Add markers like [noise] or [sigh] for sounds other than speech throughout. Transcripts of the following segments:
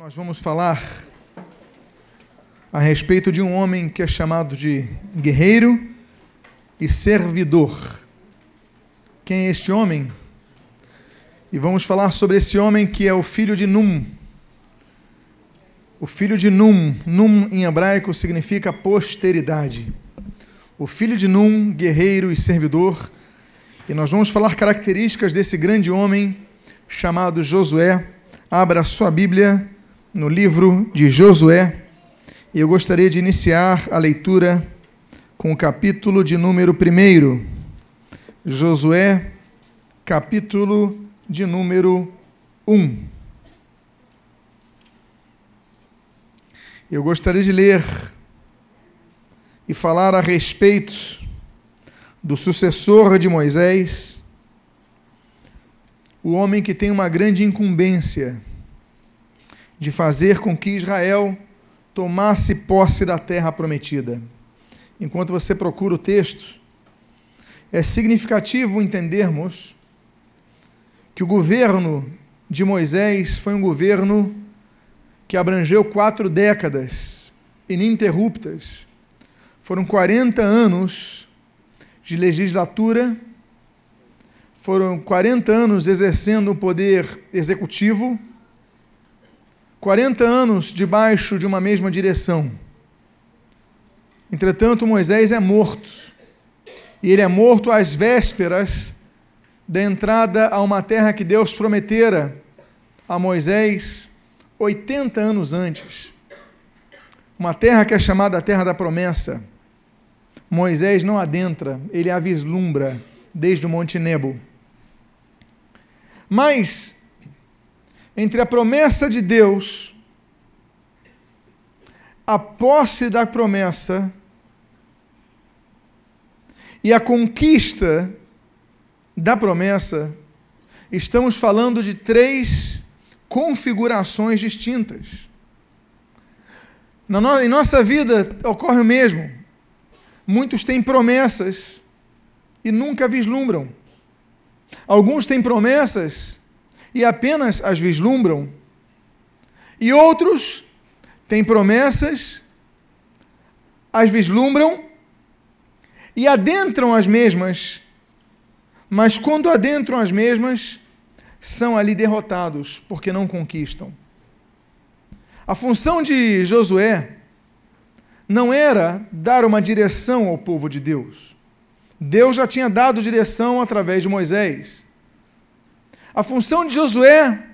Nós vamos falar a respeito de um homem que é chamado de guerreiro e servidor. Quem é este homem? E vamos falar sobre esse homem que é o filho de Num. O filho de Num, Num em hebraico significa posteridade. O filho de Num, guerreiro e servidor. E nós vamos falar características desse grande homem chamado Josué. Abra sua Bíblia no livro de Josué. E eu gostaria de iniciar a leitura com o capítulo de número 1. Josué, capítulo de número 1. Eu gostaria de ler e falar a respeito do sucessor de Moisés, o homem que tem uma grande incumbência de fazer com que Israel tomasse posse da terra prometida. Enquanto você procura o texto, é significativo entendermos que o governo de Moisés foi um governo que abrangeu quatro décadas ininterruptas. Foram 40 anos de legislatura, foram 40 anos exercendo o poder executivo 40 anos debaixo de uma mesma direção. Entretanto, Moisés é morto. E ele é morto às vésperas da entrada a uma terra que Deus prometera a Moisés 80 anos antes. Uma terra que é chamada a Terra da Promessa. Moisés não adentra, ele a vislumbra desde o Monte Nebo. Mas entre a promessa de Deus, a posse da promessa e a conquista da promessa, estamos falando de três configurações distintas. Na em nossa vida ocorre o mesmo. Muitos têm promessas e nunca vislumbram. Alguns têm promessas e apenas as vislumbram. E outros têm promessas, as vislumbram e adentram as mesmas, mas quando adentram as mesmas, são ali derrotados, porque não conquistam. A função de Josué não era dar uma direção ao povo de Deus. Deus já tinha dado direção através de Moisés. A função de Josué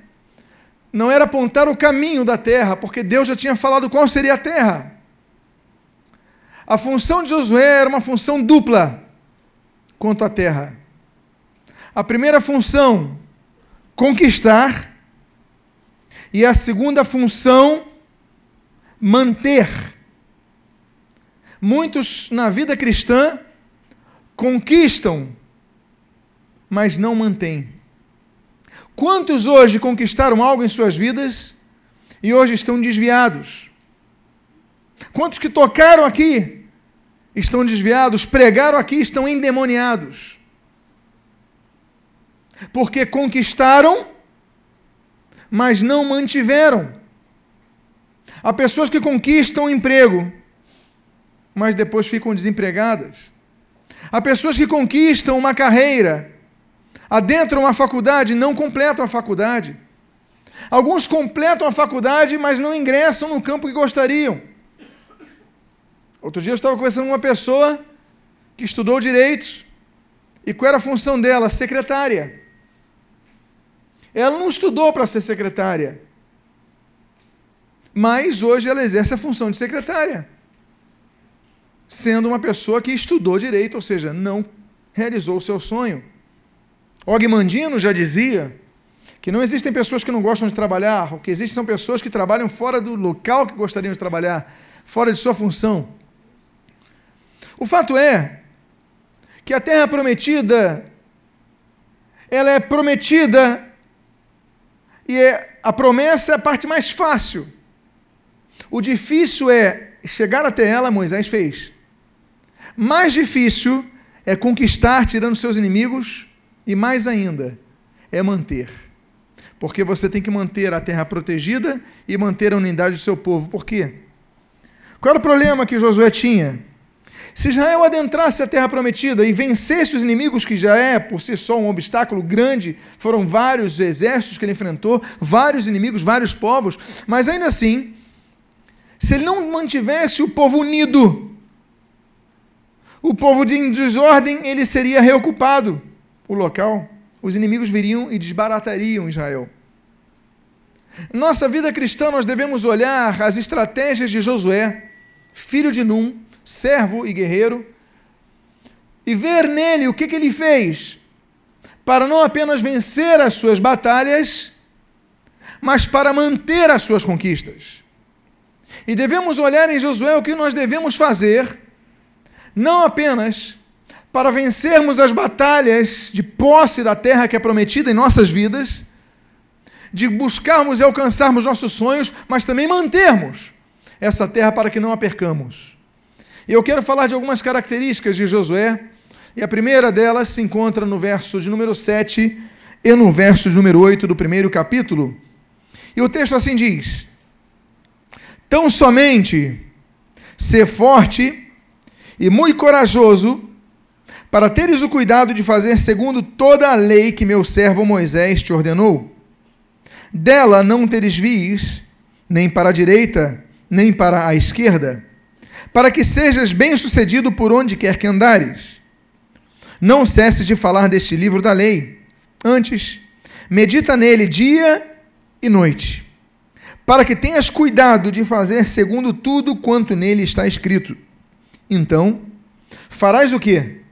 não era apontar o caminho da terra, porque Deus já tinha falado qual seria a terra. A função de Josué era uma função dupla quanto à terra. A primeira função, conquistar, e a segunda função, manter. Muitos na vida cristã conquistam, mas não mantêm. Quantos hoje conquistaram algo em suas vidas e hoje estão desviados? Quantos que tocaram aqui estão desviados, pregaram aqui estão endemoniados? Porque conquistaram, mas não mantiveram. Há pessoas que conquistam emprego, mas depois ficam desempregadas. Há pessoas que conquistam uma carreira, adentram uma faculdade não completam a faculdade. Alguns completam a faculdade, mas não ingressam no campo que gostariam. Outro dia eu estava conversando com uma pessoa que estudou direito. E qual era a função dela? Secretária. Ela não estudou para ser secretária. Mas hoje ela exerce a função de secretária. Sendo uma pessoa que estudou direito, ou seja, não realizou o seu sonho. Og Mandino já dizia que não existem pessoas que não gostam de trabalhar, o que existem são pessoas que trabalham fora do local que gostariam de trabalhar, fora de sua função. O fato é que a terra prometida ela é prometida e é, a promessa é a parte mais fácil. O difícil é chegar até ela, Moisés fez. Mais difícil é conquistar, tirando seus inimigos, e mais ainda, é manter. Porque você tem que manter a terra protegida e manter a unidade do seu povo. Por quê? Qual era o problema que Josué tinha? Se Israel adentrasse a terra prometida e vencesse os inimigos, que já é por si só um obstáculo grande, foram vários exércitos que ele enfrentou, vários inimigos, vários povos, mas ainda assim, se ele não mantivesse o povo unido, o povo de desordem, ele seria reocupado o local. Os inimigos viriam e desbaratariam Israel. Nossa vida cristã, nós devemos olhar as estratégias de Josué, filho de Num, servo e guerreiro, e ver nele o que, que ele fez para não apenas vencer as suas batalhas, mas para manter as suas conquistas. E devemos olhar em Josué o que nós devemos fazer não apenas para vencermos as batalhas de posse da terra que é prometida em nossas vidas, de buscarmos e alcançarmos nossos sonhos, mas também mantermos essa terra para que não a percamos. E eu quero falar de algumas características de Josué, e a primeira delas se encontra no verso de número 7 e no verso de número 8 do primeiro capítulo. E o texto assim diz: Tão somente ser forte e muito corajoso, para teres o cuidado de fazer segundo toda a lei que meu servo Moisés te ordenou. Dela não te desvies, nem para a direita, nem para a esquerda, para que sejas bem-sucedido por onde quer que andares. Não cesses de falar deste livro da lei. Antes, medita nele dia e noite, para que tenhas cuidado de fazer segundo tudo quanto nele está escrito então, farás o quê?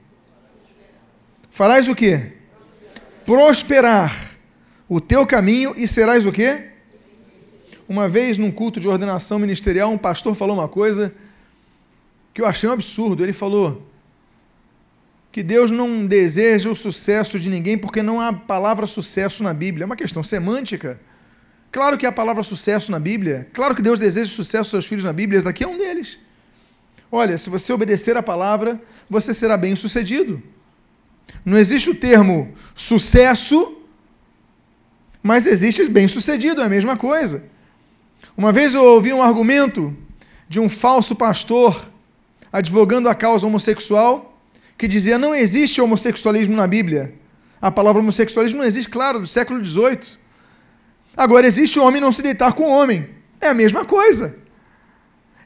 Farás o quê? Prosperar o teu caminho e serás o quê? Uma vez num culto de ordenação ministerial, um pastor falou uma coisa que eu achei um absurdo. Ele falou que Deus não deseja o sucesso de ninguém porque não há palavra sucesso na Bíblia. É uma questão semântica. Claro que há palavra sucesso na Bíblia. Claro que Deus deseja sucesso aos seus filhos na Bíblia. Esse daqui é um deles. Olha, se você obedecer a palavra, você será bem sucedido. Não existe o termo sucesso, mas existe bem sucedido, é a mesma coisa. Uma vez eu ouvi um argumento de um falso pastor advogando a causa homossexual que dizia não existe homossexualismo na Bíblia. A palavra homossexualismo não existe, claro, do século XVIII. Agora, existe o homem não se deitar com o homem. É a mesma coisa.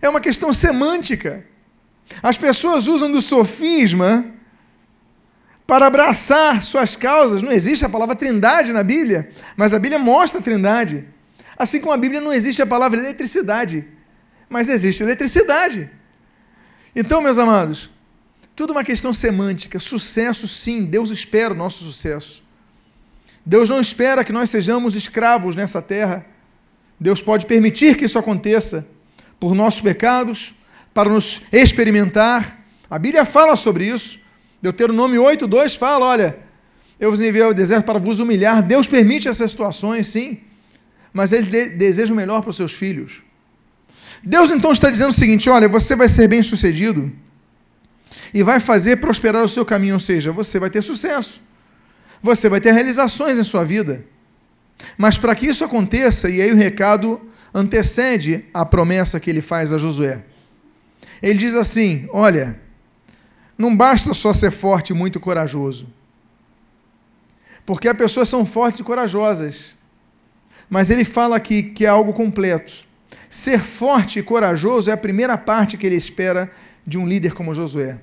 É uma questão semântica. As pessoas usam do sofisma para abraçar suas causas. Não existe a palavra trindade na Bíblia, mas a Bíblia mostra a trindade. Assim como a Bíblia não existe a palavra eletricidade, mas existe eletricidade. Então, meus amados, tudo uma questão semântica. Sucesso, sim, Deus espera o nosso sucesso. Deus não espera que nós sejamos escravos nessa terra. Deus pode permitir que isso aconteça por nossos pecados, para nos experimentar. A Bíblia fala sobre isso. Deuteronômio 8:2 fala, olha, eu vos enviei ao deserto para vos humilhar. Deus permite essas situações, sim, mas ele deseja o melhor para os seus filhos. Deus então está dizendo o seguinte: olha, você vai ser bem-sucedido e vai fazer prosperar o seu caminho, ou seja, você vai ter sucesso. Você vai ter realizações em sua vida. Mas para que isso aconteça, e aí o recado antecede a promessa que ele faz a Josué. Ele diz assim: Olha, não basta só ser forte e muito corajoso, porque as pessoas são fortes e corajosas, mas ele fala aqui que é algo completo. Ser forte e corajoso é a primeira parte que ele espera de um líder como Josué.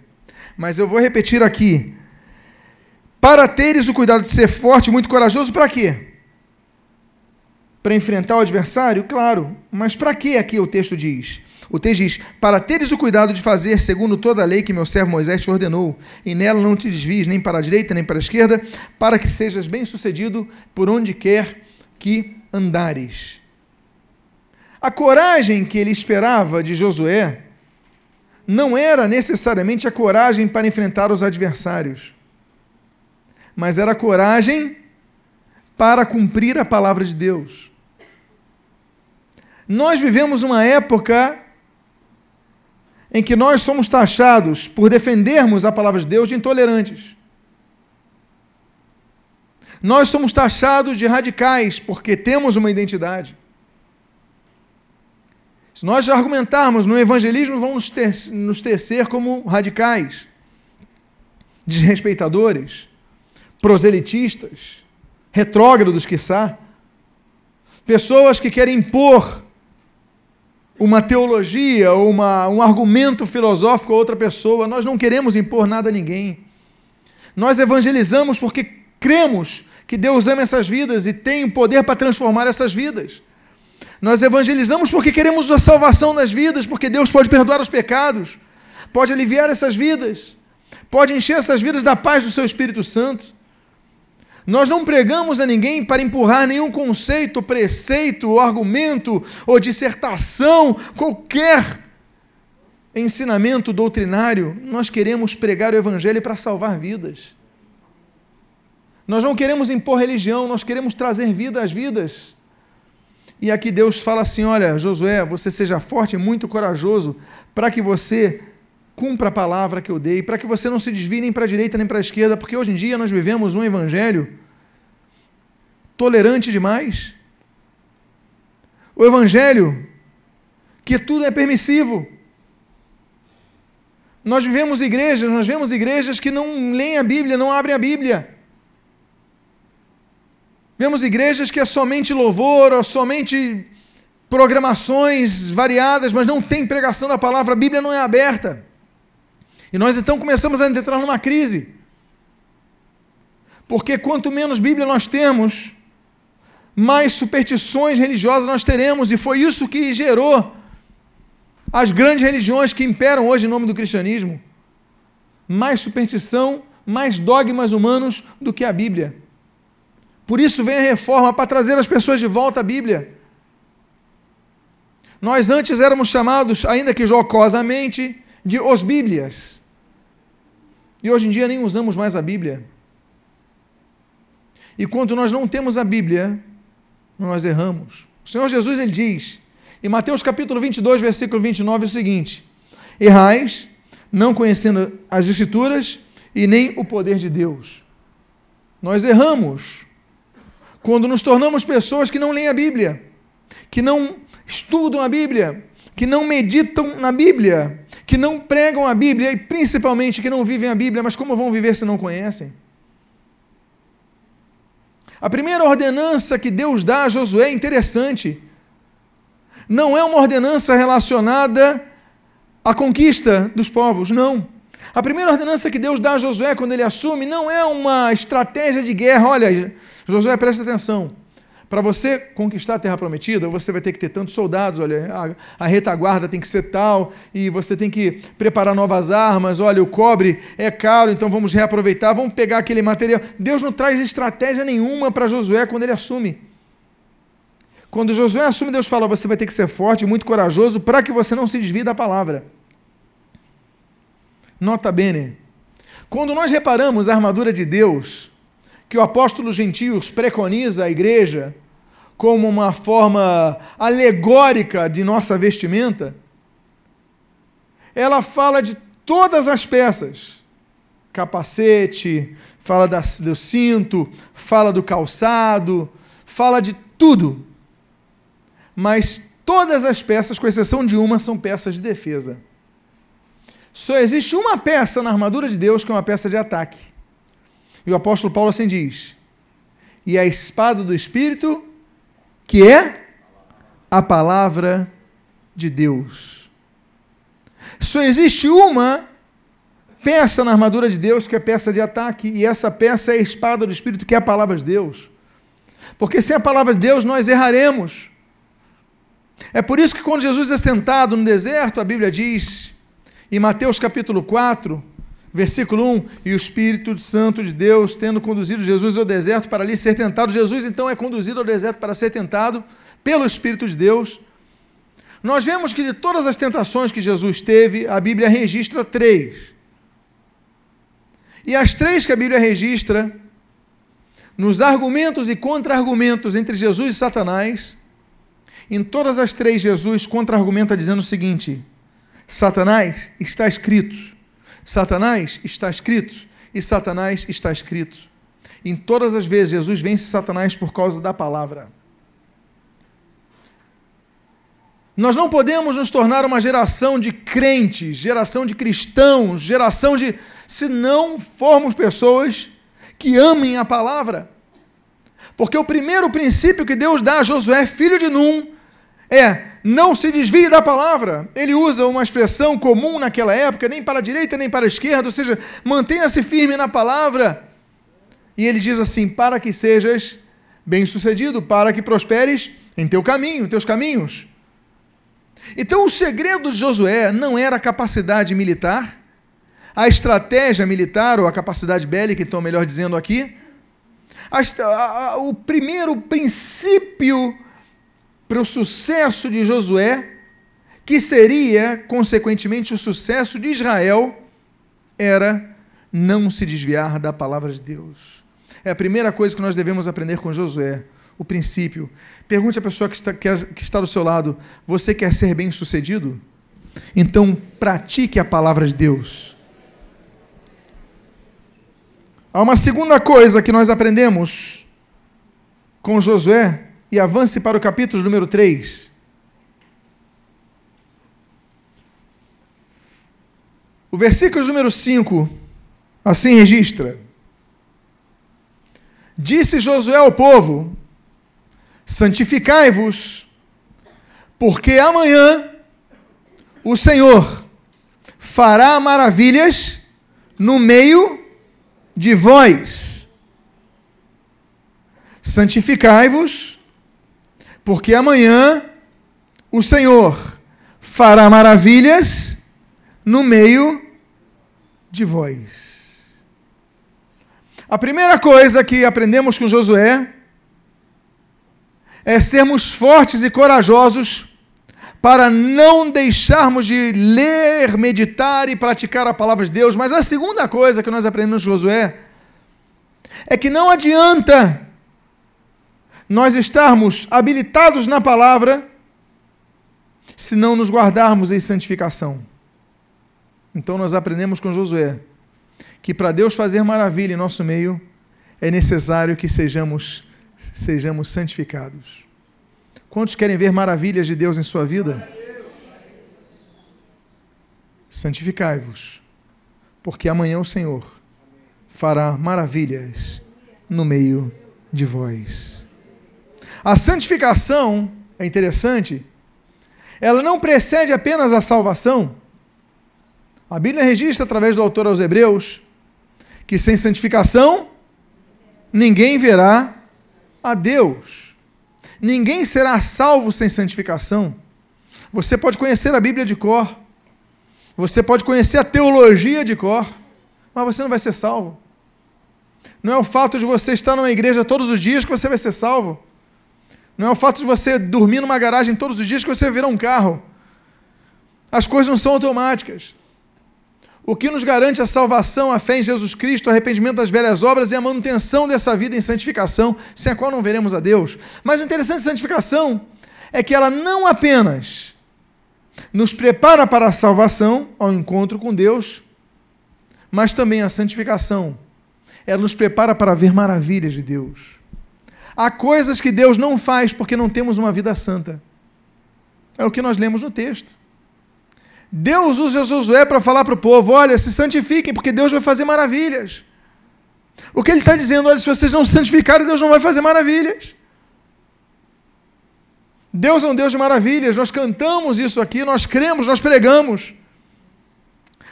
Mas eu vou repetir aqui: para teres o cuidado de ser forte e muito corajoso, para quê? Para enfrentar o adversário? Claro, mas para que aqui o texto diz? O texto diz: Para teres o cuidado de fazer segundo toda a lei que meu servo Moisés te ordenou, e nela não te desvies nem para a direita nem para a esquerda, para que sejas bem-sucedido por onde quer que andares. A coragem que ele esperava de Josué não era necessariamente a coragem para enfrentar os adversários, mas era a coragem para cumprir a palavra de Deus. Nós vivemos uma época em que nós somos taxados, por defendermos a palavra de Deus, de intolerantes. Nós somos taxados de radicais porque temos uma identidade. Se nós argumentarmos no evangelismo, vão nos, ter, nos tecer como radicais, desrespeitadores, proselitistas, retrógrados, quiçá. Pessoas que querem impor uma teologia uma, um argumento filosófico a outra pessoa. Nós não queremos impor nada a ninguém. Nós evangelizamos porque cremos que Deus ama essas vidas e tem o poder para transformar essas vidas. Nós evangelizamos porque queremos a salvação das vidas, porque Deus pode perdoar os pecados, pode aliviar essas vidas, pode encher essas vidas da paz do seu Espírito Santo. Nós não pregamos a ninguém para empurrar nenhum conceito, preceito, argumento ou dissertação, qualquer ensinamento doutrinário. Nós queremos pregar o Evangelho para salvar vidas. Nós não queremos impor religião, nós queremos trazer vida às vidas. E aqui Deus fala assim: olha, Josué, você seja forte e muito corajoso, para que você cumpra a palavra que eu dei, para que você não se desvie nem para a direita nem para a esquerda, porque hoje em dia nós vivemos um evangelho tolerante demais. O evangelho que tudo é permissivo. Nós vivemos igrejas, nós vemos igrejas que não leem a Bíblia, não abrem a Bíblia. Vemos igrejas que é somente louvor, ou somente programações variadas, mas não tem pregação da palavra, a Bíblia não é aberta. E nós então começamos a entrar numa crise. Porque quanto menos Bíblia nós temos, mais superstições religiosas nós teremos, e foi isso que gerou as grandes religiões que imperam hoje em nome do cristianismo. Mais superstição, mais dogmas humanos do que a Bíblia. Por isso vem a reforma para trazer as pessoas de volta à Bíblia. Nós antes éramos chamados, ainda que jocosamente, de os Bíblias. E hoje em dia nem usamos mais a Bíblia. E quando nós não temos a Bíblia, nós erramos. O Senhor Jesus ele diz, em Mateus capítulo 22, versículo 29, o seguinte: Errais, não conhecendo as Escrituras e nem o poder de Deus. Nós erramos quando nos tornamos pessoas que não leem a Bíblia, que não estudam a Bíblia, que não meditam na Bíblia, que não pregam a Bíblia e principalmente que não vivem a Bíblia, mas como vão viver se não conhecem? A primeira ordenança que Deus dá a Josué é interessante. Não é uma ordenança relacionada à conquista dos povos, não. A primeira ordenança que Deus dá a Josué quando ele assume não é uma estratégia de guerra. Olha, Josué, presta atenção. Para você conquistar a terra prometida, você vai ter que ter tantos soldados, olha, a, a, retaguarda tem que ser tal, e você tem que preparar novas armas, olha, o cobre é caro, então vamos reaproveitar, vamos pegar aquele material. Deus não traz estratégia nenhuma para Josué quando ele assume. Quando Josué assume, Deus fala: você vai ter que ser forte, muito corajoso, para que você não se desvie da palavra. Nota bene, quando nós reparamos a armadura de Deus, que o apóstolo Gentios preconiza à igreja como uma forma alegórica de nossa vestimenta, ela fala de todas as peças. Capacete, fala do cinto, fala do calçado, fala de tudo. Mas todas as peças, com exceção de uma, são peças de defesa. Só existe uma peça na armadura de Deus que é uma peça de ataque. E o apóstolo Paulo assim diz: e a espada do Espírito, que é a palavra de Deus. Só existe uma peça na armadura de Deus que é peça de ataque, e essa peça é a espada do Espírito, que é a palavra de Deus. Porque sem a palavra de Deus nós erraremos. É por isso que quando Jesus é tentado no deserto, a Bíblia diz em Mateus capítulo 4, versículo 1, e o Espírito Santo de Deus, tendo conduzido Jesus ao deserto para ali ser tentado, Jesus então é conduzido ao deserto para ser tentado pelo Espírito de Deus. Nós vemos que de todas as tentações que Jesus teve, a Bíblia registra três. E as três que a Bíblia registra, nos argumentos e contra-argumentos entre Jesus e Satanás, em todas as três, Jesus contra-argumenta dizendo o seguinte: Satanás está escrito. Satanás está escrito. E Satanás está escrito. Em todas as vezes, Jesus vence Satanás por causa da palavra. Nós não podemos nos tornar uma geração de crentes, geração de cristãos, geração de. se não formos pessoas que amem a palavra. Porque o primeiro princípio que Deus dá a Josué, filho de Num, é não se desvie da palavra. Ele usa uma expressão comum naquela época, nem para a direita nem para a esquerda, ou seja, mantenha-se firme na palavra. E ele diz assim: para que sejas bem-sucedido, para que prosperes em teu caminho, teus caminhos. Então, o segredo de Josué não era a capacidade militar, a estratégia militar, ou a capacidade bélica, então, melhor dizendo aqui. A, a, o primeiro princípio para o sucesso de Josué, que seria, consequentemente, o sucesso de Israel, era não se desviar da palavra de Deus. É a primeira coisa que nós devemos aprender com Josué, o princípio. Pergunte à pessoa que está, que está do seu lado: você quer ser bem sucedido? Então pratique a palavra de Deus. Há uma segunda coisa que nós aprendemos com Josué, e avance para o capítulo número 3. O versículo número 5 assim registra: Disse Josué ao povo: Santificai-vos, porque amanhã o Senhor fará maravilhas no meio de vós. Santificai-vos, porque amanhã o Senhor fará maravilhas no meio de vós. A primeira coisa que aprendemos com Josué é sermos fortes e corajosos para não deixarmos de ler, meditar e praticar a palavra de Deus. Mas a segunda coisa que nós aprendemos com Josué é que não adianta nós estarmos habilitados na palavra se não nos guardarmos em santificação. Então nós aprendemos com Josué que para Deus fazer maravilha em nosso meio, é necessário que sejamos, sejamos santificados. Quantos querem ver maravilhas de Deus em sua vida? Santificai-vos, porque amanhã o Senhor fará maravilhas no meio de vós. A santificação é interessante, ela não precede apenas a salvação. A Bíblia registra, através do autor aos Hebreus, que sem santificação ninguém verá a Deus. Ninguém será salvo sem santificação. Você pode conhecer a Bíblia de cor, você pode conhecer a teologia de cor, mas você não vai ser salvo. Não é o fato de você estar numa igreja todos os dias que você vai ser salvo. Não é o fato de você dormir numa garagem todos os dias que você virar um carro. As coisas não são automáticas. O que nos garante a salvação, a fé em Jesus Cristo, o arrependimento das velhas obras e a manutenção dessa vida em santificação, sem a qual não veremos a Deus. Mas o interessante de santificação é que ela não apenas nos prepara para a salvação, ao encontro com Deus, mas também a santificação. Ela nos prepara para ver maravilhas de Deus. Há coisas que Deus não faz porque não temos uma vida santa. É o que nós lemos no texto. Deus usa Josué para falar para o povo: olha, se santifiquem, porque Deus vai fazer maravilhas. O que ele está dizendo, olha, se vocês não se santificarem, Deus não vai fazer maravilhas. Deus é um Deus de maravilhas, nós cantamos isso aqui, nós cremos, nós pregamos.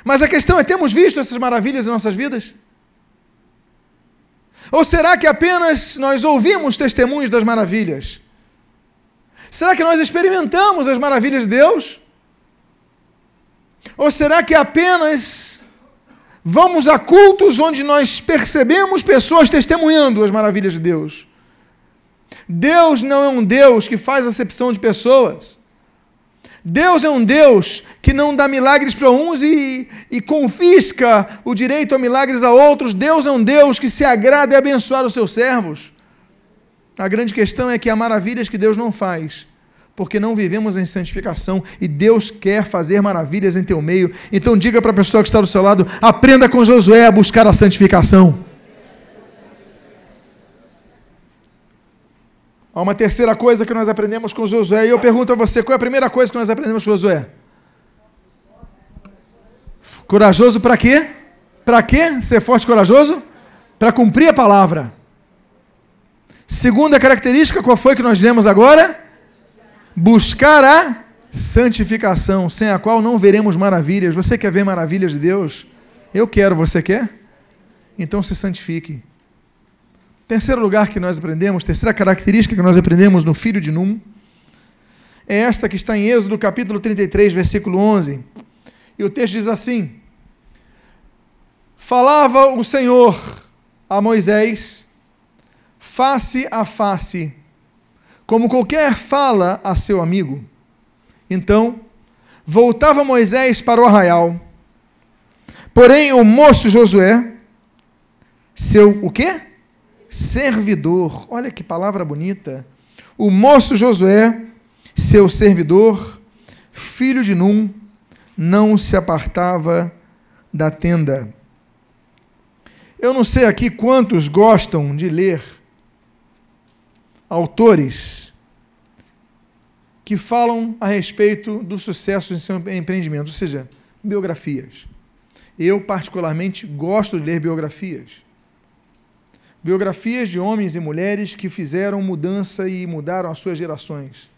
Mas a questão é: temos visto essas maravilhas em nossas vidas? Ou será que apenas nós ouvimos testemunhos das maravilhas? Será que nós experimentamos as maravilhas de Deus? Ou será que apenas vamos a cultos onde nós percebemos pessoas testemunhando as maravilhas de Deus? Deus não é um Deus que faz acepção de pessoas. Deus é um Deus que não dá milagres para uns e, e, confisca o direito a milagres a outros. Deus é um Deus que se agrada em abençoar os seus servos. A grande questão é que há maravilhas que Deus não faz porque não vivemos em santificação e Deus quer fazer maravilhas em teu meio. Então diga para a pessoa que está do seu lado: aprenda com Josué a buscar a santificação. Há uma terceira coisa que nós aprendemos com Josué, e eu pergunto a você: qual é a primeira coisa que nós aprendemos com Josué? Corajoso para quê? Para quê? Ser forte e corajoso? Para cumprir a palavra. Segunda característica, qual foi que nós lemos agora? Buscar a santificação, sem a qual não veremos maravilhas. Você quer ver maravilhas de Deus? Eu quero, você quer? Então se santifique. Terceiro lugar que nós aprendemos, terceira característica que nós aprendemos no filho de Num, é esta que está em Êxodo capítulo 33, versículo 11. E o texto diz assim: Falava o Senhor a Moisés face a face, como qualquer fala a seu amigo. Então, voltava Moisés para o arraial. Porém, o moço Josué, seu o quê? Servidor. Olha que palavra bonita. O moço Josué, seu servidor, filho de Num, não se apartava da tenda. Eu não sei aqui quantos gostam de ler autores que falam a respeito do sucesso em seu empreendimento, ou seja, biografias. Eu, particularmente, gosto de ler biografias. Biografias de homens e mulheres que fizeram mudança e mudaram as suas gerações.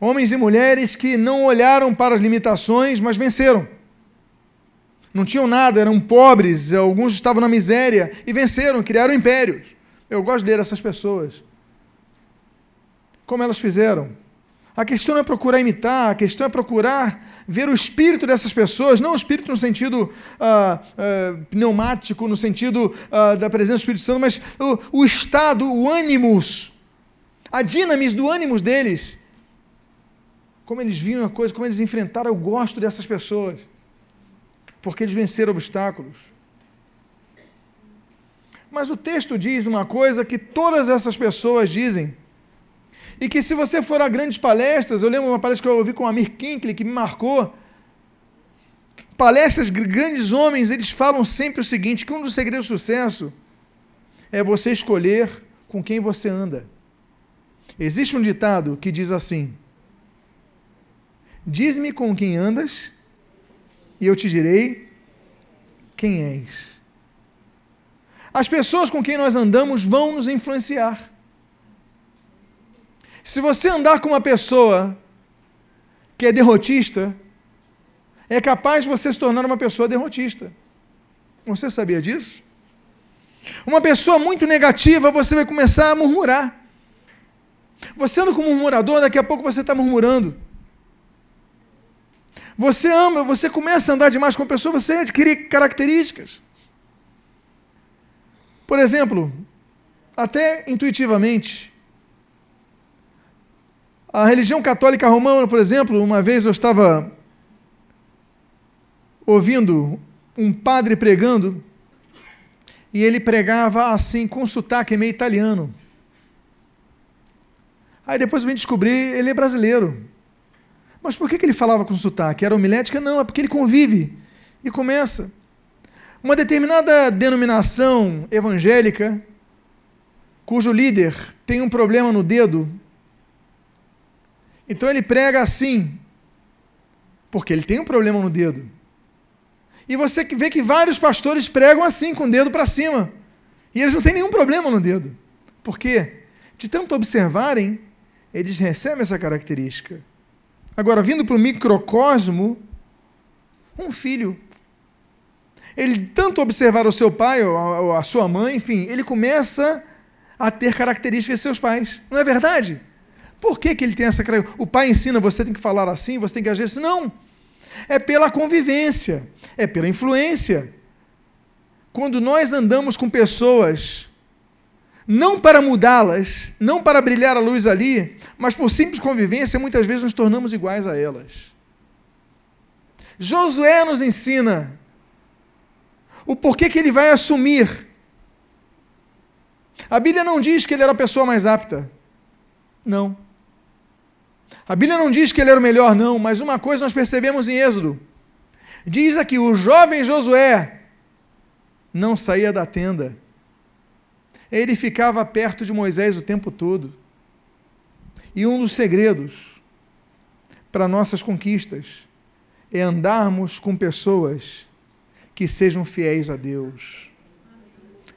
Homens e mulheres que não olharam para as limitações, mas venceram. Não tinham nada, eram pobres, alguns estavam na miséria e venceram, criaram impérios. Eu gosto de ler essas pessoas. Como elas fizeram? A questão é procurar imitar, a questão é procurar ver o espírito dessas pessoas, não o espírito no sentido uh, uh, pneumático, no sentido uh, da presença do Espírito Santo, mas o, o estado, o ânimos, a dinamis do ânimos deles. Como eles viam a coisa, como eles enfrentaram, eu gosto dessas pessoas, porque eles venceram obstáculos. Mas o texto diz uma coisa que todas essas pessoas dizem. E que se você for a grandes palestras, eu lembro uma palestra que eu ouvi com o Amir Kinkley, que me marcou. Palestras, grandes homens, eles falam sempre o seguinte: que um dos segredos do sucesso é você escolher com quem você anda. Existe um ditado que diz assim: Diz-me com quem andas, e eu te direi quem és. As pessoas com quem nós andamos vão nos influenciar. Se você andar com uma pessoa que é derrotista, é capaz de você se tornar uma pessoa derrotista. Você sabia disso? Uma pessoa muito negativa, você vai começar a murmurar. Você anda como murmurador, daqui a pouco você está murmurando. Você ama, você começa a andar demais com a pessoa, você adquire características. Por exemplo, até intuitivamente, a religião católica romana, por exemplo, uma vez eu estava ouvindo um padre pregando e ele pregava assim com sotaque meio italiano. Aí depois eu vim descobrir, ele é brasileiro. Mas por que, que ele falava com sotaque? Era homilética? Não, é porque ele convive. E começa. Uma determinada denominação evangélica, cujo líder tem um problema no dedo, então ele prega assim, porque ele tem um problema no dedo. E você vê que vários pastores pregam assim, com o dedo para cima. E eles não têm nenhum problema no dedo. Por quê? De tanto observarem, eles recebem essa característica. Agora, vindo para o microcosmo, um filho ele tanto observar o seu pai, ou a sua mãe, enfim, ele começa a ter características de seus pais. Não é verdade? Por que, que ele tem essa característica? O pai ensina, você tem que falar assim, você tem que agir assim. Não. É pela convivência, é pela influência. Quando nós andamos com pessoas, não para mudá-las, não para brilhar a luz ali, mas por simples convivência, muitas vezes nos tornamos iguais a elas. Josué nos ensina o porquê que ele vai assumir. A Bíblia não diz que ele era a pessoa mais apta. Não. A Bíblia não diz que ele era o melhor, não, mas uma coisa nós percebemos em Êxodo. Diz aqui: o jovem Josué não saía da tenda. Ele ficava perto de Moisés o tempo todo. E um dos segredos para nossas conquistas é andarmos com pessoas que sejam fiéis a Deus.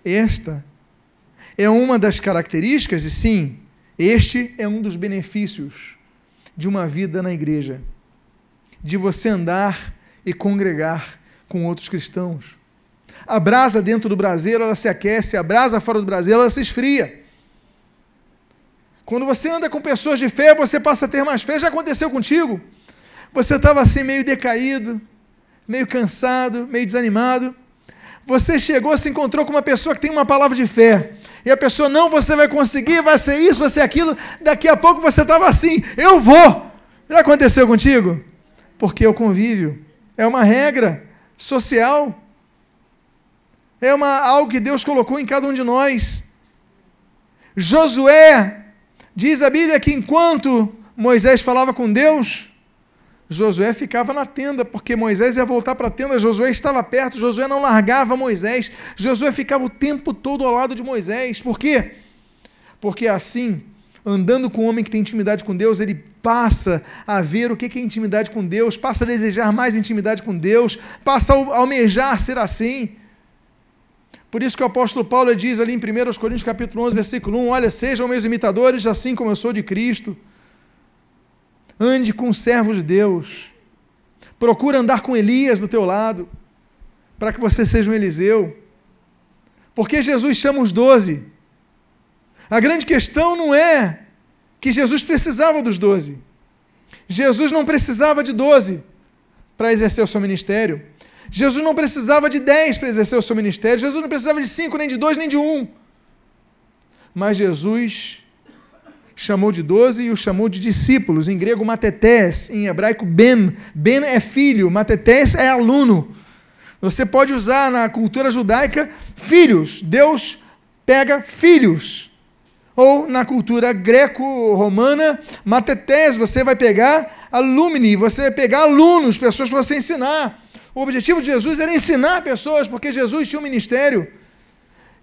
Esta é uma das características, e sim, este é um dos benefícios de uma vida na igreja, de você andar e congregar com outros cristãos. A brasa dentro do braseiro, ela se aquece, a brasa fora do braseiro, ela se esfria. Quando você anda com pessoas de fé, você passa a ter mais fé. Já aconteceu contigo? Você estava assim meio decaído, meio cansado, meio desanimado. Você chegou, se encontrou com uma pessoa que tem uma palavra de fé. E a pessoa, não, você vai conseguir, vai ser isso, vai ser aquilo. Daqui a pouco você estava assim, eu vou. Já aconteceu contigo? Porque o convívio. É uma regra social. É uma, algo que Deus colocou em cada um de nós. Josué, diz a Bíblia que enquanto Moisés falava com Deus, Josué ficava na tenda, porque Moisés ia voltar para a tenda, Josué estava perto, Josué não largava Moisés, Josué ficava o tempo todo ao lado de Moisés. Por quê? Porque assim, andando com um homem que tem intimidade com Deus, ele passa a ver o que é intimidade com Deus, passa a desejar mais intimidade com Deus, passa a almejar ser assim. Por isso que o apóstolo Paulo diz ali em 1 Coríntios capítulo 11, versículo 1, olha, sejam meus imitadores, assim como eu sou de Cristo. Ande com servos de Deus. Procura andar com Elias do teu lado, para que você seja um Eliseu. Porque Jesus chama os doze. A grande questão não é que Jesus precisava dos doze. Jesus não precisava de doze para exercer o seu ministério. Jesus não precisava de dez para exercer o seu ministério. Jesus não precisava de cinco, nem de dois, nem de um. Mas Jesus chamou de doze e o chamou de discípulos, em grego matetés, em hebraico ben. Ben é filho, matetés é aluno. Você pode usar na cultura judaica filhos. Deus pega filhos. Ou na cultura greco-romana, matetés, você vai pegar alumni, você vai pegar alunos, pessoas para você ensinar. O objetivo de Jesus era ensinar pessoas, porque Jesus tinha um ministério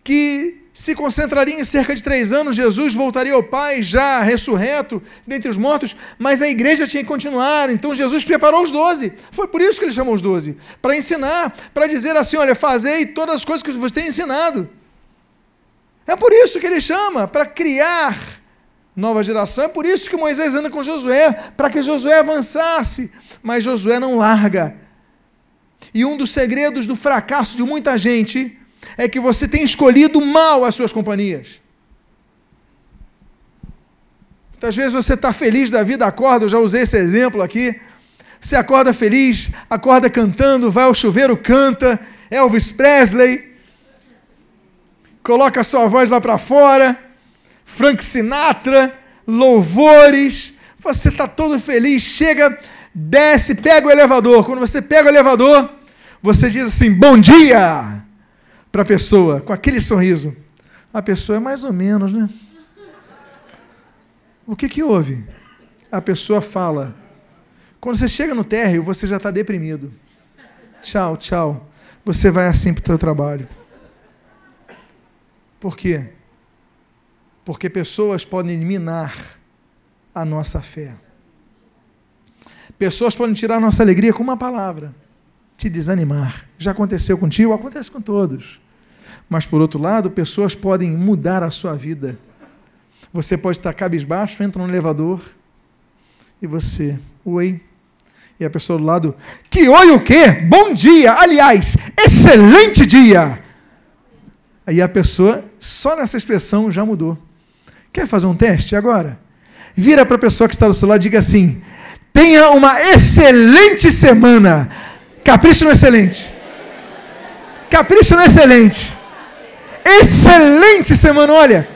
que se concentraria em cerca de três anos, Jesus voltaria ao Pai já ressurreto dentre os mortos, mas a igreja tinha que continuar, então Jesus preparou os doze. Foi por isso que ele chamou os doze, para ensinar, para dizer assim: olha, fazei todas as coisas que você tem ensinado. É por isso que ele chama, para criar nova geração. É por isso que Moisés anda com Josué, para que Josué avançasse. Mas Josué não larga. E um dos segredos do fracasso de muita gente é que você tem escolhido mal as suas companhias. Muitas vezes você está feliz da vida, acorda, eu já usei esse exemplo aqui. Você acorda feliz, acorda cantando, vai ao chuveiro, canta, Elvis Presley, coloca sua voz lá para fora, Frank Sinatra, louvores, você está todo feliz, chega, desce, pega o elevador. Quando você pega o elevador, você diz assim: Bom dia! Para a pessoa, com aquele sorriso. A pessoa é mais ou menos, né? O que, que houve? A pessoa fala. Quando você chega no térreo, você já está deprimido. Tchau, tchau. Você vai assim para o seu trabalho. Por quê? Porque pessoas podem eliminar a nossa fé. Pessoas podem tirar a nossa alegria com uma palavra, te desanimar. Já aconteceu contigo? Acontece com todos. Mas, por outro lado, pessoas podem mudar a sua vida. Você pode estar cabisbaixo, entra no elevador e você, oi. E a pessoa do lado, que oi o quê? Bom dia! Aliás, excelente dia! Aí a pessoa, só nessa expressão, já mudou. Quer fazer um teste agora? Vira para a pessoa que está do seu lado e diga assim: tenha uma excelente semana. Capricha no excelente. Capricha no excelente. Excelente semana, olha.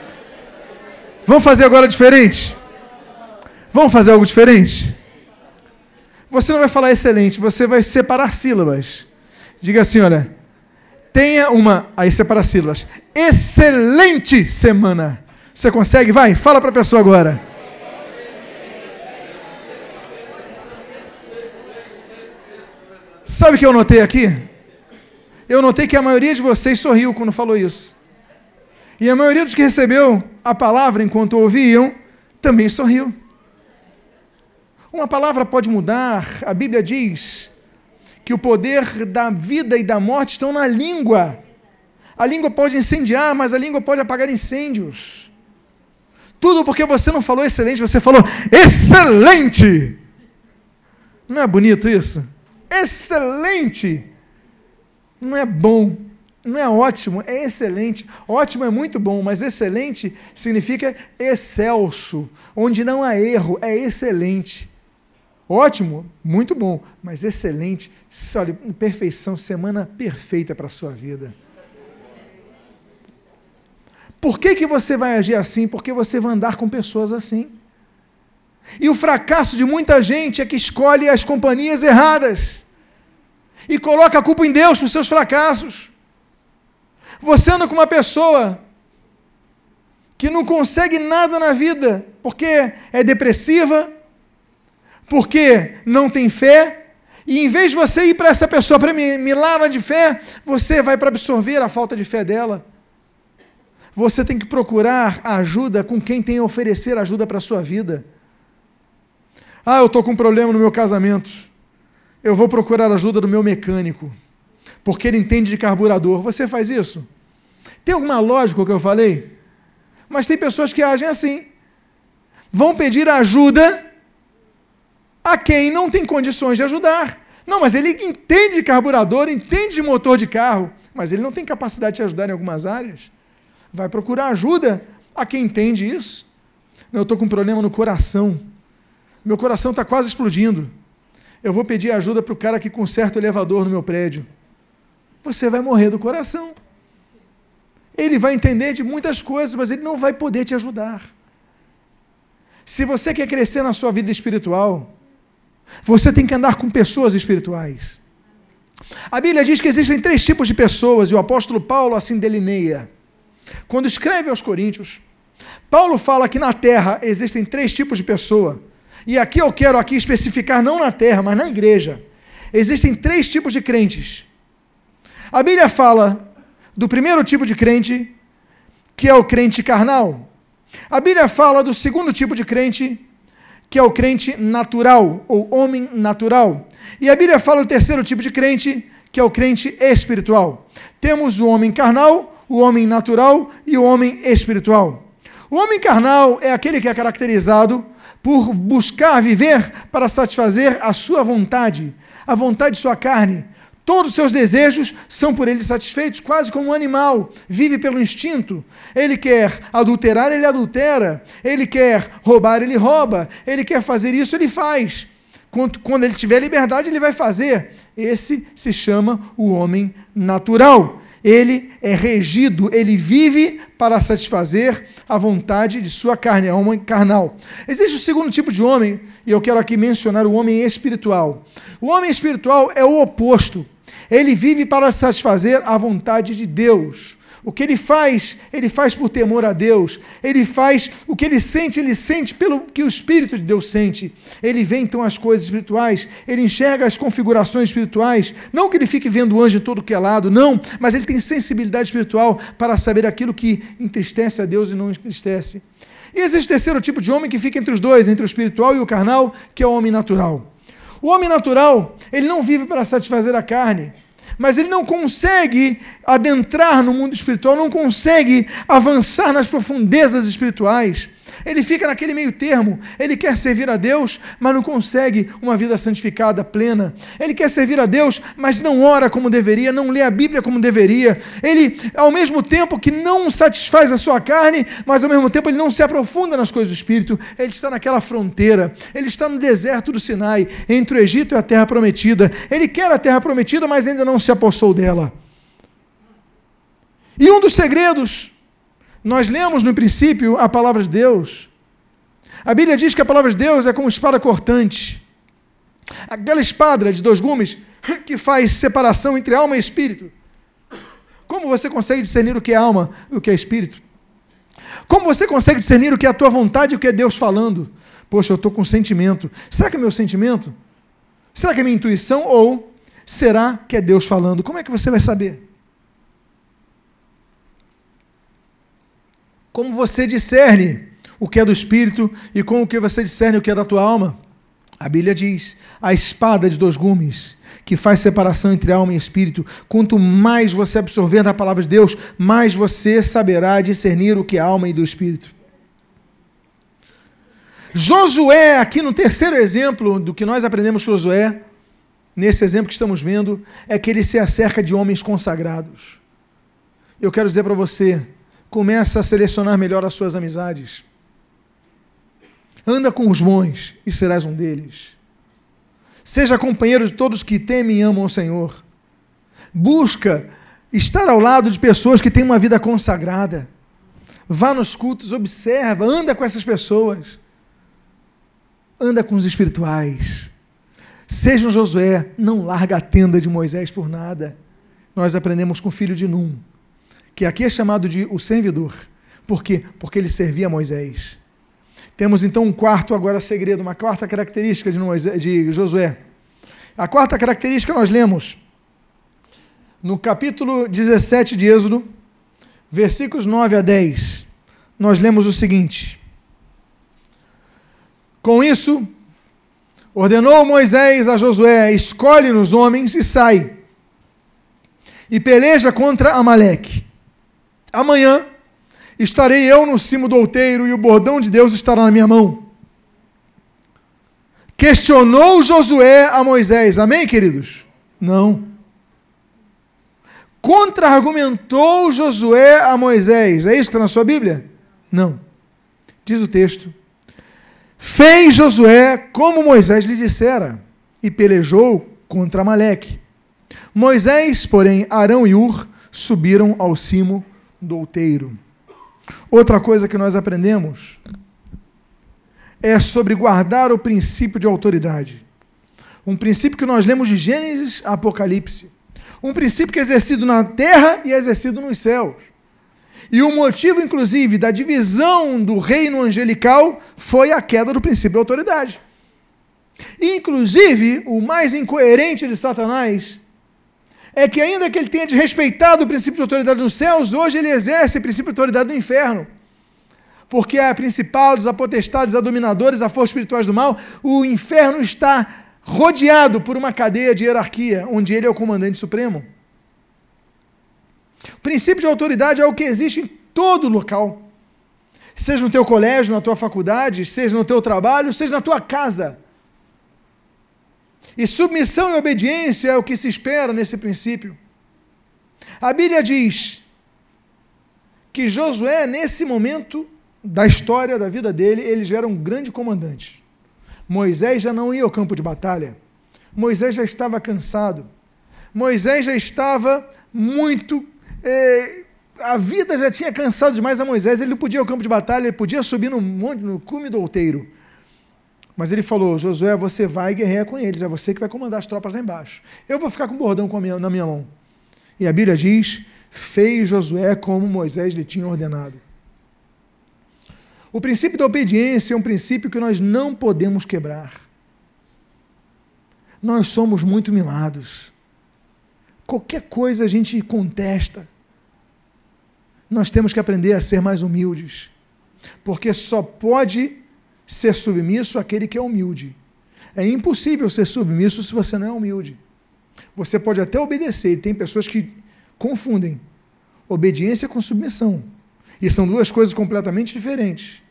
Vamos fazer agora diferente? Vamos fazer algo diferente? Você não vai falar excelente, você vai separar sílabas. Diga assim, olha. Tenha uma. Aí separa sílabas. Excelente semana. Você consegue? Vai, fala para a pessoa agora. Sabe o que eu notei aqui? Eu notei que a maioria de vocês sorriu quando falou isso. E a maioria dos que recebeu a palavra enquanto ouviam também sorriu. Uma palavra pode mudar, a Bíblia diz que o poder da vida e da morte estão na língua. A língua pode incendiar, mas a língua pode apagar incêndios. Tudo porque você não falou excelente, você falou excelente. Não é bonito isso? Excelente! Não é bom, não é ótimo, é excelente. Ótimo é muito bom, mas excelente significa excelso, onde não há erro, é excelente. Ótimo, muito bom, mas excelente. Olha, perfeição, semana perfeita para a sua vida. Por que, que você vai agir assim? Porque você vai andar com pessoas assim. E o fracasso de muita gente é que escolhe as companhias erradas e coloca a culpa em Deus por seus fracassos. Você anda com uma pessoa que não consegue nada na vida porque é depressiva, porque não tem fé, e em vez de você ir para essa pessoa para milagre de fé, você vai para absorver a falta de fé dela. Você tem que procurar ajuda com quem tem a oferecer ajuda para a sua vida. Ah, eu estou com um problema no meu casamento. Eu vou procurar ajuda do meu mecânico, porque ele entende de carburador. Você faz isso? Tem alguma lógica o que eu falei? Mas tem pessoas que agem assim. Vão pedir ajuda a quem não tem condições de ajudar. Não, mas ele entende de carburador, entende de motor de carro, mas ele não tem capacidade de ajudar em algumas áreas vai procurar ajuda a quem entende isso. eu estou com um problema no coração. Meu coração está quase explodindo. Eu vou pedir ajuda para o cara que conserta o elevador no meu prédio. Você vai morrer do coração. Ele vai entender de muitas coisas, mas ele não vai poder te ajudar. Se você quer crescer na sua vida espiritual, você tem que andar com pessoas espirituais. A Bíblia diz que existem três tipos de pessoas, e o apóstolo Paulo assim delineia. Quando escreve aos Coríntios, Paulo fala que na terra existem três tipos de pessoa. E aqui eu quero aqui especificar não na terra, mas na igreja. Existem três tipos de crentes. A Bíblia fala do primeiro tipo de crente, que é o crente carnal. A Bíblia fala do segundo tipo de crente, que é o crente natural, ou homem natural. E a Bíblia fala do terceiro tipo de crente, que é o crente espiritual. Temos o homem carnal, o homem natural e o homem espiritual. O homem carnal é aquele que é caracterizado por buscar viver para satisfazer a sua vontade, a vontade de sua carne. Todos os seus desejos são por ele satisfeitos, quase como um animal, vive pelo instinto. Ele quer adulterar, ele adultera. Ele quer roubar, ele rouba. Ele quer fazer isso, ele faz. Quando ele tiver liberdade, ele vai fazer. Esse se chama o homem natural ele é regido, ele vive para satisfazer a vontade de sua carne, a homem carnal. Existe o segundo tipo de homem, e eu quero aqui mencionar o homem espiritual. O homem espiritual é o oposto. Ele vive para satisfazer a vontade de Deus. O que ele faz, ele faz por temor a Deus. Ele faz o que ele sente, ele sente pelo que o Espírito de Deus sente. Ele vê então as coisas espirituais, ele enxerga as configurações espirituais. Não que ele fique vendo o anjo em todo que é lado, não, mas ele tem sensibilidade espiritual para saber aquilo que entristece a Deus e não entristece. E existe o terceiro tipo de homem que fica entre os dois, entre o espiritual e o carnal, que é o homem natural. O homem natural, ele não vive para satisfazer a carne mas ele não consegue adentrar no mundo espiritual, não consegue avançar nas profundezas espirituais. Ele fica naquele meio termo. Ele quer servir a Deus, mas não consegue uma vida santificada, plena. Ele quer servir a Deus, mas não ora como deveria, não lê a Bíblia como deveria. Ele, ao mesmo tempo que não satisfaz a sua carne, mas ao mesmo tempo ele não se aprofunda nas coisas do Espírito. Ele está naquela fronteira. Ele está no deserto do Sinai, entre o Egito e a terra prometida. Ele quer a terra prometida, mas ainda não se apossou dela. E um dos segredos nós lemos no princípio a palavra de Deus. A Bíblia diz que a palavra de Deus é como espada cortante. Aquela espada de dois gumes [laughs] que faz separação entre alma e espírito. Como você consegue discernir o que é alma e o que é espírito? Como você consegue discernir o que é a tua vontade e o que é Deus falando? Poxa, eu estou com sentimento. Será que é meu sentimento? Será que é minha intuição? Ou será que é Deus falando? Como é que você vai saber? Como você discerne o que é do espírito e como que você discerne o que é da tua alma? A Bíblia diz: a espada de dois gumes que faz separação entre alma e espírito. Quanto mais você absorver da palavra de Deus, mais você saberá discernir o que é alma e do espírito. Josué, aqui no terceiro exemplo do que nós aprendemos com Josué, nesse exemplo que estamos vendo, é que ele se acerca de homens consagrados. Eu quero dizer para você, começa a selecionar melhor as suas amizades. Anda com os bons e serás um deles. Seja companheiro de todos que temem e amam o Senhor. Busca estar ao lado de pessoas que têm uma vida consagrada. Vá nos cultos, observa, anda com essas pessoas. Anda com os espirituais. Seja um Josué, não larga a tenda de Moisés por nada. Nós aprendemos com o filho de Num, que aqui é chamado de o servidor. Por quê? Porque ele servia Moisés. Temos então um quarto agora segredo, uma quarta característica de, Moisés, de Josué. A quarta característica nós lemos no capítulo 17 de Êxodo, versículos 9 a 10. Nós lemos o seguinte: Com isso, ordenou Moisés a Josué: escolhe-nos homens e sai, e peleja contra Amaleque. Amanhã estarei eu no cimo do outeiro e o bordão de Deus estará na minha mão. Questionou Josué a Moisés, amém, queridos? Não. Contra-argumentou Josué a Moisés, é isso que está na sua Bíblia? Não. Diz o texto: Fez Josué como Moisés lhe dissera, e pelejou contra Amaleque. Moisés, porém, Arão e Ur subiram ao cimo do outeiro. Outra coisa que nós aprendemos é sobre guardar o princípio de autoridade. Um princípio que nós lemos de Gênesis a Apocalipse. Um princípio que é exercido na terra e é exercido nos céus. E o motivo, inclusive, da divisão do reino angelical foi a queda do princípio de autoridade. Inclusive, o mais incoerente de Satanás é que, ainda que ele tenha desrespeitado o princípio de autoridade nos céus, hoje ele exerce o princípio de autoridade no inferno. Porque a principal, dos apotestados, a dominadores, a força espirituais do mal, o inferno está rodeado por uma cadeia de hierarquia, onde ele é o comandante supremo. O princípio de autoridade é o que existe em todo local. Seja no teu colégio, na tua faculdade, seja no teu trabalho, seja na tua casa. E submissão e obediência é o que se espera nesse princípio. A Bíblia diz que Josué, nesse momento da história da vida dele, ele já era um grande comandante. Moisés já não ia ao campo de batalha. Moisés já estava cansado. Moisés já estava muito. É, a vida já tinha cansado demais a Moisés. Ele não podia ir ao campo de batalha, ele podia subir no monte, no cume do outeiro. Mas ele falou: Josué, você vai guerrear com eles, é você que vai comandar as tropas lá embaixo. Eu vou ficar com o bordão com minha, na minha mão. E a Bíblia diz: fez Josué como Moisés lhe tinha ordenado. O princípio da obediência é um princípio que nós não podemos quebrar. Nós somos muito mimados. Qualquer coisa a gente contesta. Nós temos que aprender a ser mais humildes. Porque só pode ser submisso aquele que é humilde. É impossível ser submisso se você não é humilde. Você pode até obedecer, e tem pessoas que confundem obediência com submissão. E são duas coisas completamente diferentes.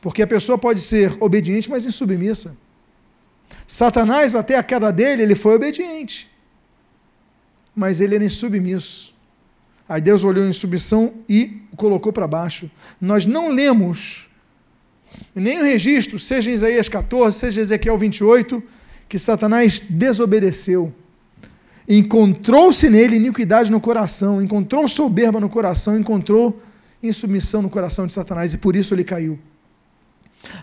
Porque a pessoa pode ser obediente, mas insubmissa. Satanás, até a queda dele, ele foi obediente. Mas ele era insubmisso. Aí Deus olhou em submissão e o colocou para baixo. Nós não lemos nem o registro, seja em Isaías 14, seja em Ezequiel 28, que Satanás desobedeceu. Encontrou-se nele iniquidade no coração, encontrou soberba no coração, encontrou insubmissão no coração de Satanás e por isso ele caiu.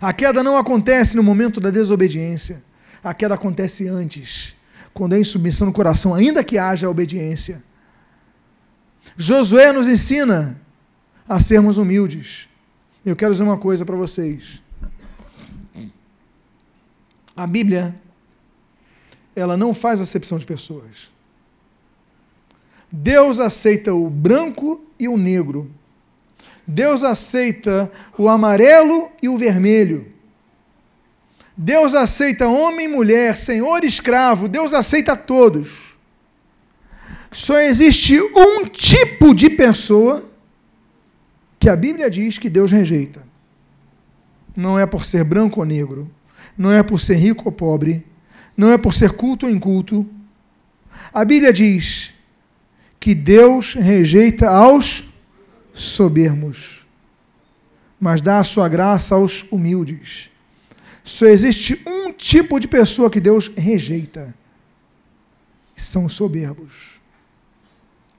A queda não acontece no momento da desobediência, a queda acontece antes, quando é insubmissão no coração, ainda que haja obediência. Josué nos ensina a sermos humildes. Eu quero dizer uma coisa para vocês. A Bíblia, ela não faz acepção de pessoas. Deus aceita o branco e o negro. Deus aceita o amarelo e o vermelho. Deus aceita homem e mulher, senhor e escravo, Deus aceita todos. Só existe um tipo de pessoa que a Bíblia diz que Deus rejeita. Não é por ser branco ou negro, não é por ser rico ou pobre, não é por ser culto ou inculto. A Bíblia diz que Deus rejeita aos soberbos, mas dá a sua graça aos humildes. Só existe um tipo de pessoa que Deus rejeita. São os soberbos.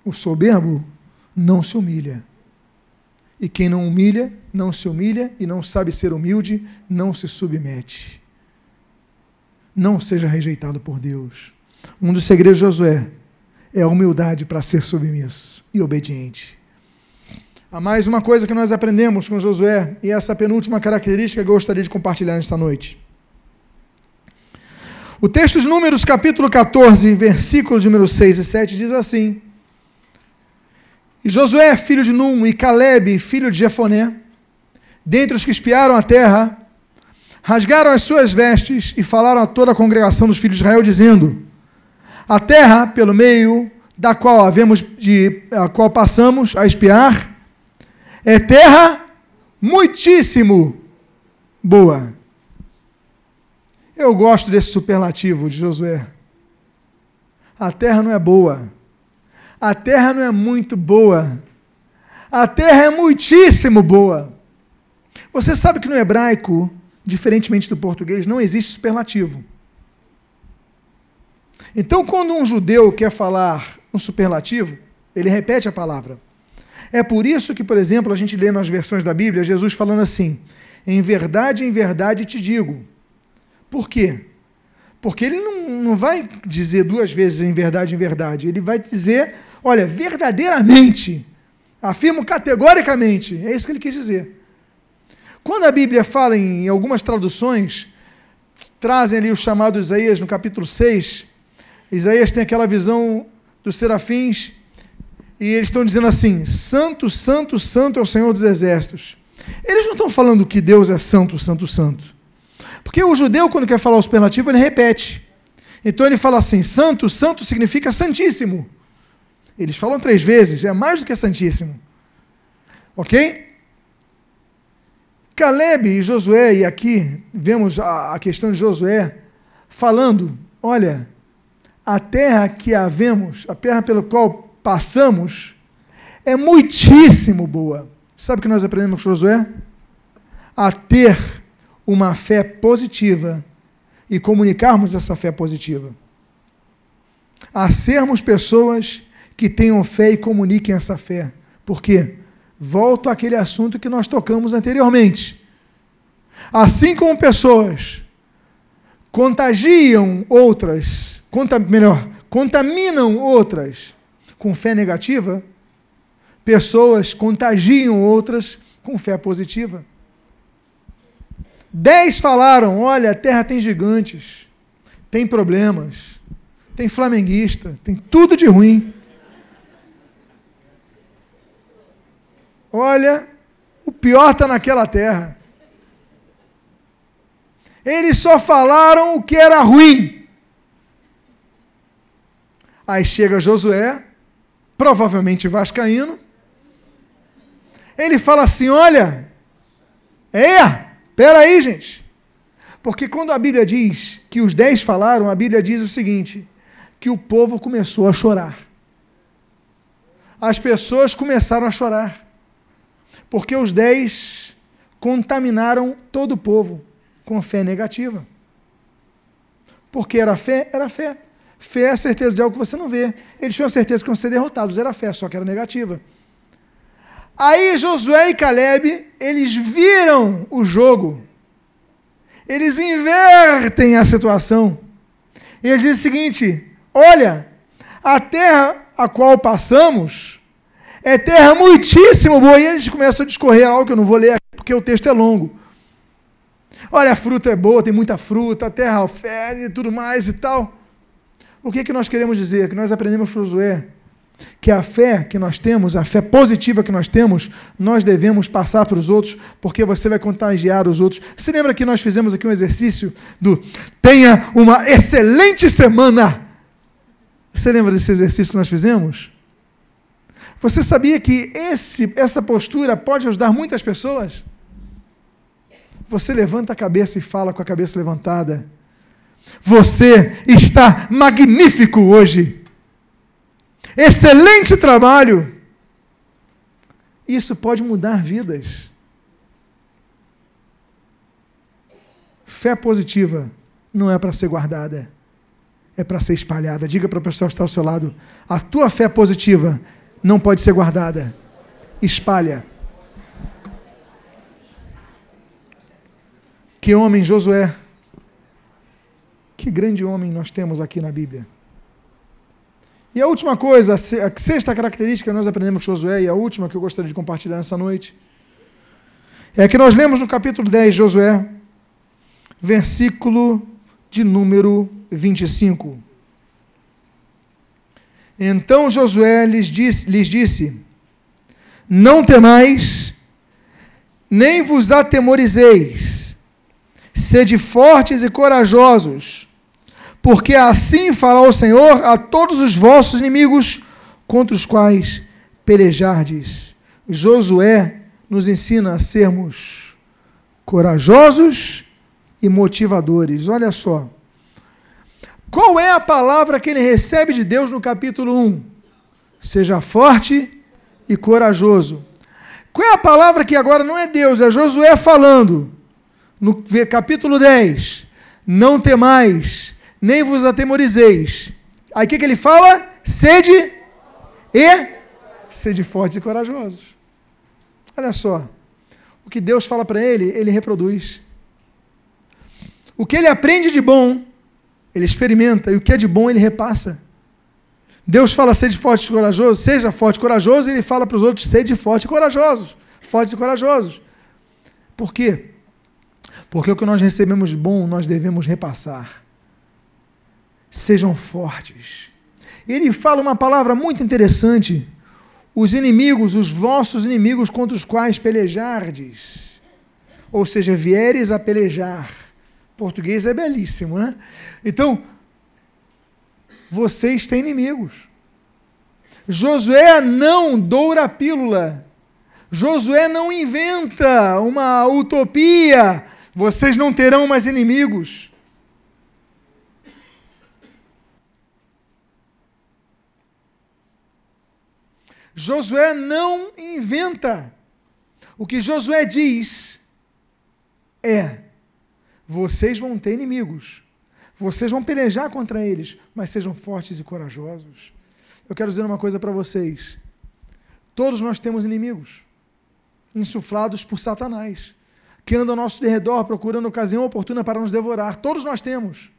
O soberbo não se humilha. E quem não humilha, não se humilha e não sabe ser humilde, não se submete. Não seja rejeitado por Deus. Um dos segredos de Josué é a humildade para ser submisso e obediente. Há mais uma coisa que nós aprendemos com Josué, e essa penúltima característica que eu gostaria de compartilhar nesta noite. O texto de Números, capítulo 14, versículos número 6 e 7, diz assim: E Josué, filho de Num, e Caleb, filho de Jefoné, dentre os que espiaram a terra, rasgaram as suas vestes e falaram a toda a congregação dos filhos de Israel, dizendo: A terra, pelo meio da qual havemos de a qual passamos a espiar, é terra muitíssimo boa. Eu gosto desse superlativo de Josué. A terra não é boa. A terra não é muito boa. A terra é muitíssimo boa. Você sabe que no hebraico, diferentemente do português, não existe superlativo. Então, quando um judeu quer falar um superlativo, ele repete a palavra. É por isso que, por exemplo, a gente lê nas versões da Bíblia Jesus falando assim: em verdade, em verdade te digo. Por quê? Porque ele não, não vai dizer duas vezes em verdade, em verdade. Ele vai dizer, olha, verdadeiramente. Afirmo categoricamente. É isso que ele quis dizer. Quando a Bíblia fala em algumas traduções, trazem ali o chamado Isaías no capítulo 6, Isaías tem aquela visão dos serafins e eles estão dizendo assim: Santo, Santo, Santo é o Senhor dos Exércitos. Eles não estão falando que Deus é Santo, Santo, Santo. Porque o judeu, quando quer falar o superlativo, ele repete. Então ele fala assim: Santo, Santo significa Santíssimo. Eles falam três vezes, é mais do que Santíssimo. Ok? Caleb e Josué, e aqui vemos a, a questão de Josué, falando: olha, a terra que havemos, a terra pelo qual passamos é muitíssimo boa. Sabe o que nós aprendemos com Josué? A ter uma fé positiva e comunicarmos essa fé positiva. A sermos pessoas que tenham fé e comuniquem essa fé. Por quê? Volto àquele assunto que nós tocamos anteriormente. Assim como pessoas contagiam outras, conta, melhor, contaminam outras com fé negativa, pessoas contagiam outras com fé positiva. Dez falaram: olha, a terra tem gigantes, tem problemas, tem flamenguista, tem tudo de ruim. Olha, o pior está naquela terra. Eles só falaram o que era ruim. Aí chega Josué, provavelmente vascaíno. Ele fala assim: olha, eia, espera aí, gente. Porque quando a Bíblia diz que os dez falaram, a Bíblia diz o seguinte: que o povo começou a chorar. As pessoas começaram a chorar. Porque os dez contaminaram todo o povo com fé negativa. Porque era fé? Era fé. Fé é a certeza de algo que você não vê. Eles tinham a certeza que iam ser derrotados, era fé, só que era negativa. Aí Josué e Caleb, eles viram o jogo. Eles invertem a situação. E eles dizem o seguinte: olha, a terra a qual passamos é terra muitíssimo boa. E eles começam a discorrer algo que eu não vou ler aqui, porque o texto é longo. Olha, a fruta é boa, tem muita fruta, a terra oferece e tudo mais e tal. O que, é que nós queremos dizer? Que nós aprendemos com Josué que a fé que nós temos, a fé positiva que nós temos, nós devemos passar para os outros, porque você vai contagiar os outros. Você lembra que nós fizemos aqui um exercício do tenha uma excelente semana? Você lembra desse exercício que nós fizemos? Você sabia que esse, essa postura pode ajudar muitas pessoas? Você levanta a cabeça e fala com a cabeça levantada. Você está magnífico hoje. Excelente trabalho. Isso pode mudar vidas. Fé positiva não é para ser guardada, é para ser espalhada. Diga para a pessoa que está ao seu lado: a tua fé positiva não pode ser guardada. Espalha. Que homem Josué. Que grande homem nós temos aqui na Bíblia. E a última coisa, a sexta característica que nós aprendemos com Josué, e a última que eu gostaria de compartilhar nessa noite, é que nós lemos no capítulo 10 de Josué, versículo de número 25. Então Josué lhes disse, lhes disse: Não temais, nem vos atemorizeis, sede fortes e corajosos porque assim fará o Senhor a todos os vossos inimigos contra os quais pelejardes. Josué nos ensina a sermos corajosos e motivadores. Olha só. Qual é a palavra que ele recebe de Deus no capítulo 1? Seja forte e corajoso. Qual é a palavra que agora não é Deus, é Josué falando? No capítulo 10. Não temais, nem vos atemorizeis. Aí o que, que ele fala? Sede e sede fortes e corajosos. Olha só. O que Deus fala para ele, ele reproduz. O que ele aprende de bom, ele experimenta, e o que é de bom, ele repassa. Deus fala, sede forte e corajoso, seja forte e corajoso, e ele fala para os outros, sede forte e corajosos, fortes e corajosos. Por quê? Porque o que nós recebemos de bom, nós devemos repassar sejam fortes. Ele fala uma palavra muito interessante: os inimigos, os vossos inimigos contra os quais pelejardes. Ou seja, vieres a pelejar. Português é belíssimo, né? Então, vocês têm inimigos. Josué não doura a pílula. Josué não inventa uma utopia. Vocês não terão mais inimigos. Josué não inventa. O que Josué diz é: vocês vão ter inimigos, vocês vão pelejar contra eles, mas sejam fortes e corajosos. Eu quero dizer uma coisa para vocês: todos nós temos inimigos, insuflados por Satanás, que andam ao nosso redor procurando ocasião oportuna para nos devorar. Todos nós temos.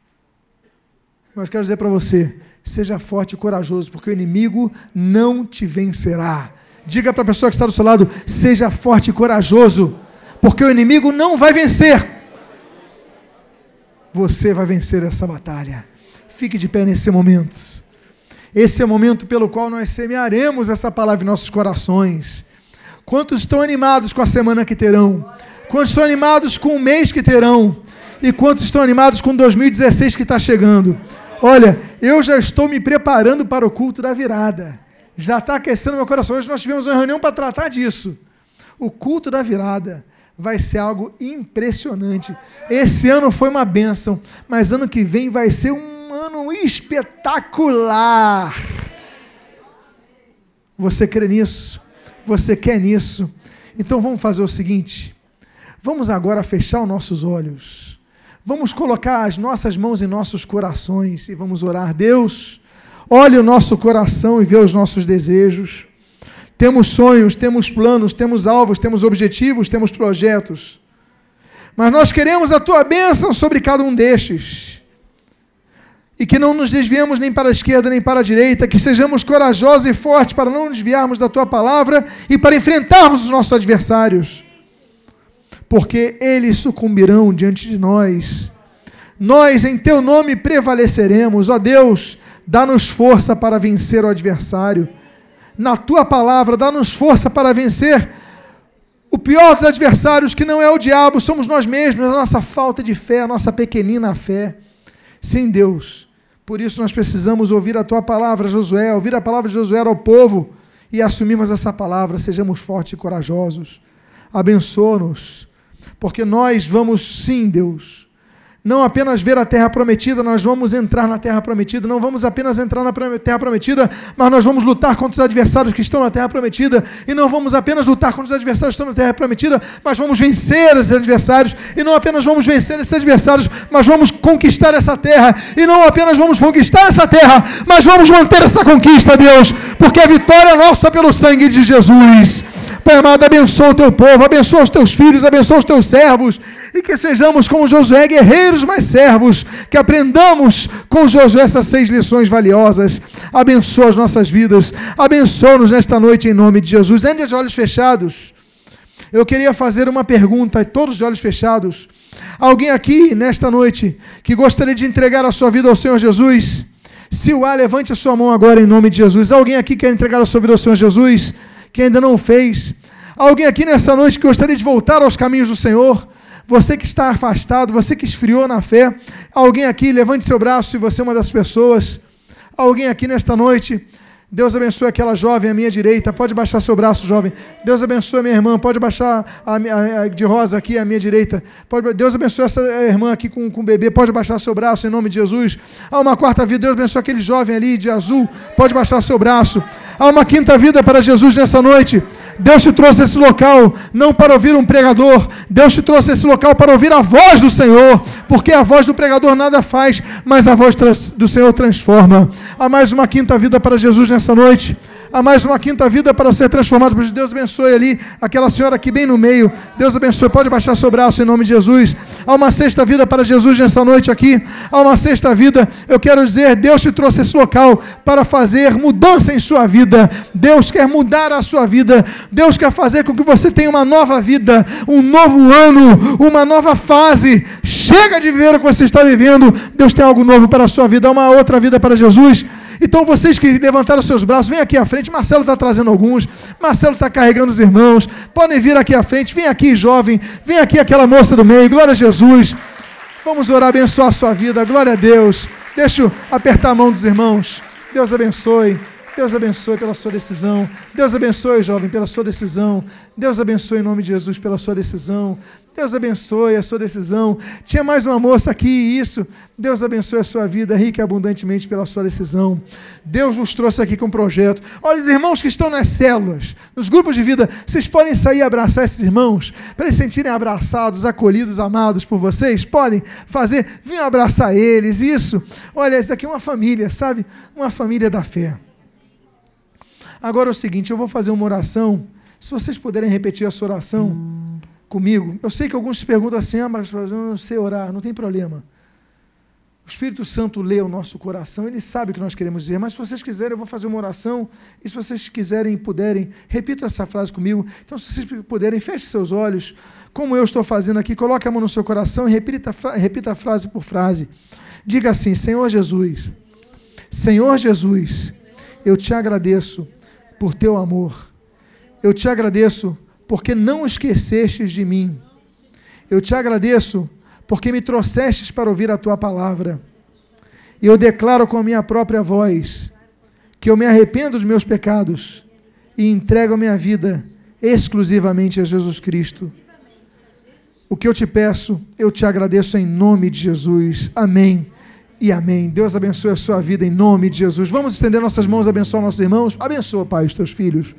Mas quero dizer para você: seja forte e corajoso, porque o inimigo não te vencerá. Diga para a pessoa que está do seu lado: seja forte e corajoso, porque o inimigo não vai vencer. Você vai vencer essa batalha. Fique de pé nesse momento. Esse é o momento pelo qual nós semearemos essa palavra em nossos corações. Quantos estão animados com a semana que terão? Quantos estão animados com o mês que terão? E quantos estão animados com 2016 que está chegando? Olha, eu já estou me preparando para o culto da virada. Já está aquecendo meu coração. Hoje nós tivemos uma reunião para tratar disso. O culto da virada vai ser algo impressionante. Esse ano foi uma bênção, mas ano que vem vai ser um ano espetacular. Você crê nisso? Você quer nisso? Então vamos fazer o seguinte: vamos agora fechar os nossos olhos. Vamos colocar as nossas mãos em nossos corações e vamos orar. Deus, olhe o nosso coração e vê os nossos desejos. Temos sonhos, temos planos, temos alvos, temos objetivos, temos projetos. Mas nós queremos a tua bênção sobre cada um destes. E que não nos desviemos nem para a esquerda nem para a direita, que sejamos corajosos e fortes para não desviarmos da tua palavra e para enfrentarmos os nossos adversários porque eles sucumbirão diante de nós. Nós, em teu nome, prevaleceremos. Ó Deus, dá-nos força para vencer o adversário. na tua palavra, dá-nos força para vencer o pior dos adversários, que não é o diabo, somos nós mesmos, a nossa falta de fé, a nossa pequenina fé. Sim, Deus. Por isso nós precisamos ouvir a tua palavra, Josué, ouvir a palavra de Josué ao povo e assumirmos essa palavra, sejamos fortes e corajosos. Abençoa-nos, porque nós vamos, sim, Deus, não apenas ver a terra prometida, nós vamos entrar na terra prometida, não vamos apenas entrar na terra prometida, mas nós vamos lutar contra os adversários que estão na terra prometida, e não vamos apenas lutar contra os adversários que estão na terra prometida, mas vamos vencer esses adversários, e não apenas vamos vencer esses adversários, mas vamos conquistar essa terra, e não apenas vamos conquistar essa terra, mas vamos manter essa conquista, Deus, porque a vitória é nossa pelo sangue de Jesus. Pai amado, abençoa o teu povo, abençoa os teus filhos, abençoa os teus servos, e que sejamos como Josué, guerreiros mais servos, que aprendamos com Josué essas seis lições valiosas. Abençoa as nossas vidas, abençoa-nos nesta noite em nome de Jesus. Ainda de olhos fechados. Eu queria fazer uma pergunta, todos de olhos fechados. Alguém aqui nesta noite que gostaria de entregar a sua vida ao Senhor Jesus? Se o há, levante a sua mão agora em nome de Jesus. Alguém aqui quer entregar a sua vida ao Senhor Jesus? que ainda não fez. Alguém aqui nessa noite que gostaria de voltar aos caminhos do Senhor? Você que está afastado, você que esfriou na fé. Alguém aqui, levante seu braço se você é uma das pessoas. Alguém aqui nesta noite Deus abençoe aquela jovem à minha direita. Pode baixar seu braço, jovem. Deus abençoe minha irmã. Pode baixar a, a, a de rosa aqui à minha direita. Pode, Deus abençoe essa irmã aqui com, com o bebê. Pode baixar seu braço em nome de Jesus. Há uma quarta vida. Deus abençoe aquele jovem ali de azul. Pode baixar seu braço. Há uma quinta vida para Jesus nessa noite. Deus te trouxe esse local não para ouvir um pregador, Deus te trouxe esse local para ouvir a voz do Senhor, porque a voz do pregador nada faz, mas a voz do Senhor transforma. Há mais uma quinta vida para Jesus nessa noite a mais uma quinta vida para ser transformado. Deus abençoe ali aquela senhora aqui bem no meio. Deus abençoe. Pode baixar seu braço em nome de Jesus. Há uma sexta vida para Jesus nessa noite aqui. Há uma sexta vida. Eu quero dizer, Deus te trouxe esse local para fazer mudança em sua vida. Deus quer mudar a sua vida. Deus quer fazer com que você tenha uma nova vida, um novo ano, uma nova fase. Chega de viver o que você está vivendo. Deus tem algo novo para a sua vida, uma outra vida para Jesus. Então, vocês que levantaram seus braços, vem aqui à frente. Marcelo está trazendo alguns. Marcelo está carregando os irmãos. Podem vir aqui à frente. Vem aqui, jovem. Vem aqui aquela moça do meio. Glória a Jesus. Vamos orar, abençoar a sua vida. Glória a Deus. Deixa eu apertar a mão dos irmãos. Deus abençoe. Deus abençoe pela sua decisão. Deus abençoe, jovem, pela sua decisão. Deus abençoe em nome de Jesus pela sua decisão. Deus abençoe a sua decisão. Tinha mais uma moça aqui, isso. Deus abençoe a sua vida rica e abundantemente pela sua decisão. Deus nos trouxe aqui com um projeto. Olha, os irmãos que estão nas células, nos grupos de vida, vocês podem sair e abraçar esses irmãos, para eles se sentirem abraçados, acolhidos, amados por vocês. Podem fazer, venham abraçar eles. Isso. Olha, isso aqui é uma família, sabe? Uma família da fé. Agora é o seguinte, eu vou fazer uma oração. Se vocês puderem repetir essa oração comigo. Eu sei que alguns se perguntam assim, ah, mas eu não sei orar, não tem problema. O Espírito Santo lê o nosso coração, ele sabe o que nós queremos dizer, mas se vocês quiserem, eu vou fazer uma oração, e se vocês quiserem puderem, repita essa frase comigo. Então, se vocês puderem, feche seus olhos, como eu estou fazendo aqui, coloque a mão no seu coração e repita, repita frase por frase. Diga assim: Senhor Jesus, Senhor Jesus, eu te agradeço por teu amor, eu te agradeço porque não esquecestes de mim. Eu te agradeço porque me trouxestes para ouvir a tua palavra. E eu declaro com a minha própria voz que eu me arrependo dos meus pecados e entrego a minha vida exclusivamente a Jesus Cristo. O que eu te peço, eu te agradeço em nome de Jesus. Amém e amém. Deus abençoe a sua vida em nome de Jesus. Vamos estender nossas mãos, abençoar nossos irmãos. Abençoa, Pai, os teus filhos.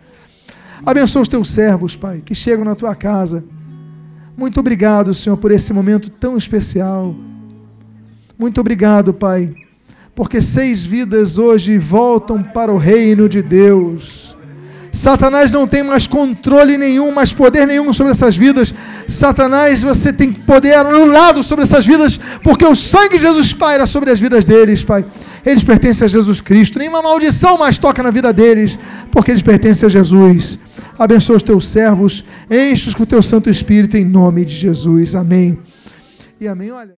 Abençoa os teus servos, Pai, que chegam na tua casa. Muito obrigado, Senhor, por esse momento tão especial. Muito obrigado, Pai, porque seis vidas hoje voltam para o reino de Deus. Satanás não tem mais controle nenhum, mais poder nenhum sobre essas vidas. Satanás, você tem poder anulado sobre essas vidas, porque o sangue de Jesus paira sobre as vidas deles, Pai. Eles pertencem a Jesus Cristo. Nenhuma maldição mais toca na vida deles, porque eles pertencem a Jesus. Abençoa os teus servos, enche-os com o teu Santo Espírito em nome de Jesus. Amém. E amém. Olha.